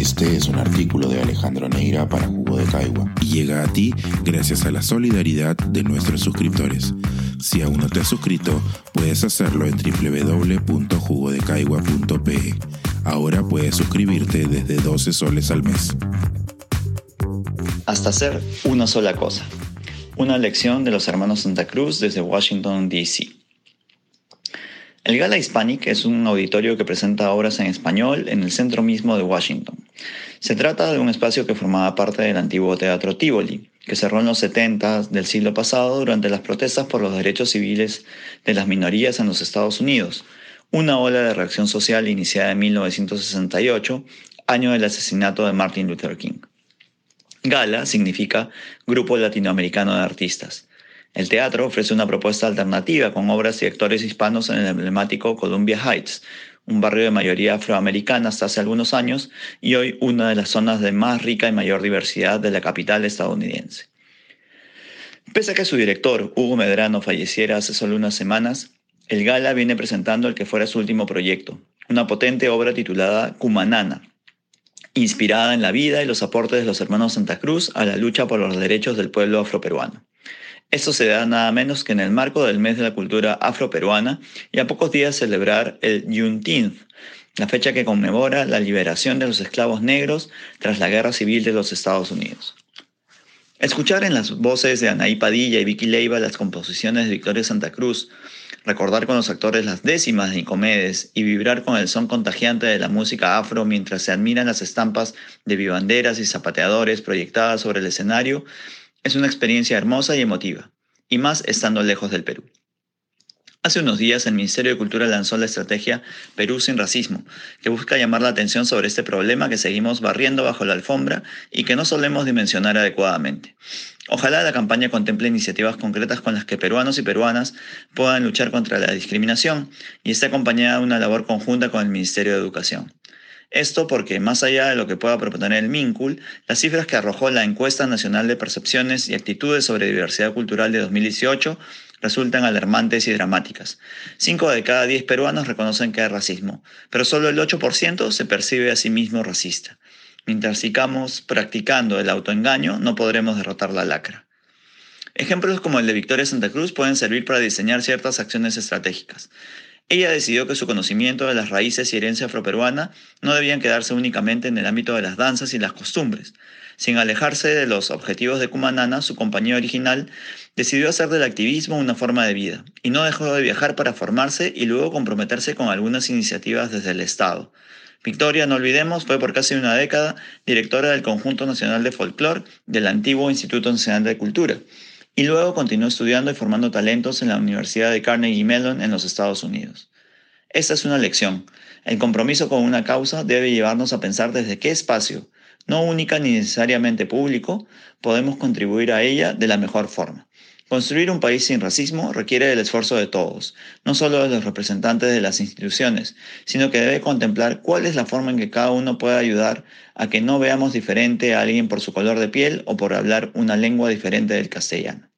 Este es un artículo de Alejandro Neira para Jugo de Caigua y llega a ti gracias a la solidaridad de nuestros suscriptores. Si aún no te has suscrito, puedes hacerlo en www.jugodecaigua.pe. Ahora puedes suscribirte desde 12 soles al mes. Hasta hacer una sola cosa. Una lección de los hermanos Santa Cruz desde Washington, D.C. El Gala Hispanic es un auditorio que presenta obras en español en el centro mismo de Washington. Se trata de un espacio que formaba parte del antiguo Teatro Tivoli, que cerró en los 70 del siglo pasado durante las protestas por los derechos civiles de las minorías en los Estados Unidos, una ola de reacción social iniciada en 1968, año del asesinato de Martin Luther King. Gala significa Grupo Latinoamericano de Artistas el teatro ofrece una propuesta alternativa con obras y actores hispanos en el emblemático Columbia Heights, un barrio de mayoría afroamericana hasta hace algunos años y hoy una de las zonas de más rica y mayor diversidad de la capital estadounidense. Pese a que su director, Hugo Medrano, falleciera hace solo unas semanas, el Gala viene presentando el que fuera su último proyecto, una potente obra titulada Cumanana, inspirada en la vida y los aportes de los hermanos Santa Cruz a la lucha por los derechos del pueblo afroperuano. Esto se da nada menos que en el marco del mes de la cultura afroperuana y a pocos días celebrar el Juneteenth, la fecha que conmemora la liberación de los esclavos negros tras la guerra civil de los Estados Unidos. Escuchar en las voces de Anaí Padilla y Vicky Leiva las composiciones de Victoria Santa Cruz, recordar con los actores las décimas de Nicomedes y vibrar con el son contagiante de la música afro mientras se admiran las estampas de vivanderas y zapateadores proyectadas sobre el escenario es una experiencia hermosa y emotiva, y más estando lejos del Perú. Hace unos días el Ministerio de Cultura lanzó la estrategia Perú sin racismo, que busca llamar la atención sobre este problema que seguimos barriendo bajo la alfombra y que no solemos dimensionar adecuadamente. Ojalá la campaña contemple iniciativas concretas con las que peruanos y peruanas puedan luchar contra la discriminación y esté acompañada de una labor conjunta con el Ministerio de Educación. Esto porque, más allá de lo que pueda proponer el MINCUL, las cifras que arrojó la Encuesta Nacional de Percepciones y Actitudes sobre Diversidad Cultural de 2018 resultan alarmantes y dramáticas. Cinco de cada diez peruanos reconocen que hay racismo, pero solo el 8% se percibe a sí mismo racista. Mientras sigamos practicando el autoengaño, no podremos derrotar la lacra. Ejemplos como el de Victoria Santa Cruz pueden servir para diseñar ciertas acciones estratégicas. Ella decidió que su conocimiento de las raíces y herencia afroperuana no debían quedarse únicamente en el ámbito de las danzas y las costumbres. Sin alejarse de los objetivos de Cumanana, su compañía original decidió hacer del activismo una forma de vida y no dejó de viajar para formarse y luego comprometerse con algunas iniciativas desde el Estado. Victoria, no olvidemos, fue por casi una década directora del Conjunto Nacional de Folclore del antiguo Instituto Nacional de Cultura y luego continuó estudiando y formando talentos en la Universidad de Carnegie Mellon en los Estados Unidos. Esta es una lección. El compromiso con una causa debe llevarnos a pensar desde qué espacio, no única ni necesariamente público, podemos contribuir a ella de la mejor forma. Construir un país sin racismo requiere del esfuerzo de todos, no solo de los representantes de las instituciones, sino que debe contemplar cuál es la forma en que cada uno puede ayudar a que no veamos diferente a alguien por su color de piel o por hablar una lengua diferente del castellano.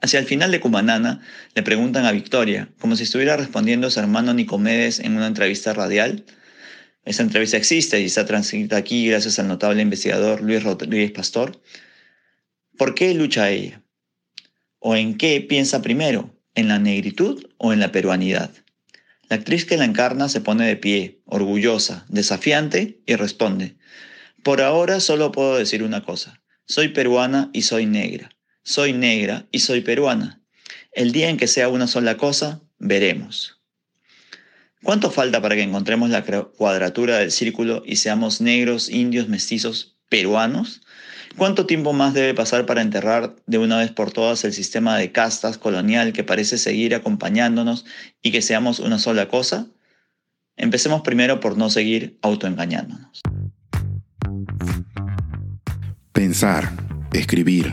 Hacia el final de Cumanana, le preguntan a Victoria, como si estuviera respondiendo a su hermano Nicomedes en una entrevista radial. Esa entrevista existe y está transcrita aquí gracias al notable investigador Luis Rodríguez Pastor. ¿Por qué lucha ella? ¿O en qué piensa primero? ¿En la negritud o en la peruanidad? La actriz que la encarna se pone de pie, orgullosa, desafiante y responde, por ahora solo puedo decir una cosa, soy peruana y soy negra, soy negra y soy peruana. El día en que sea una sola cosa, veremos. ¿Cuánto falta para que encontremos la cuadratura del círculo y seamos negros, indios, mestizos, peruanos? ¿Cuánto tiempo más debe pasar para enterrar de una vez por todas el sistema de castas colonial que parece seguir acompañándonos y que seamos una sola cosa? Empecemos primero por no seguir autoengañándonos. Pensar, escribir,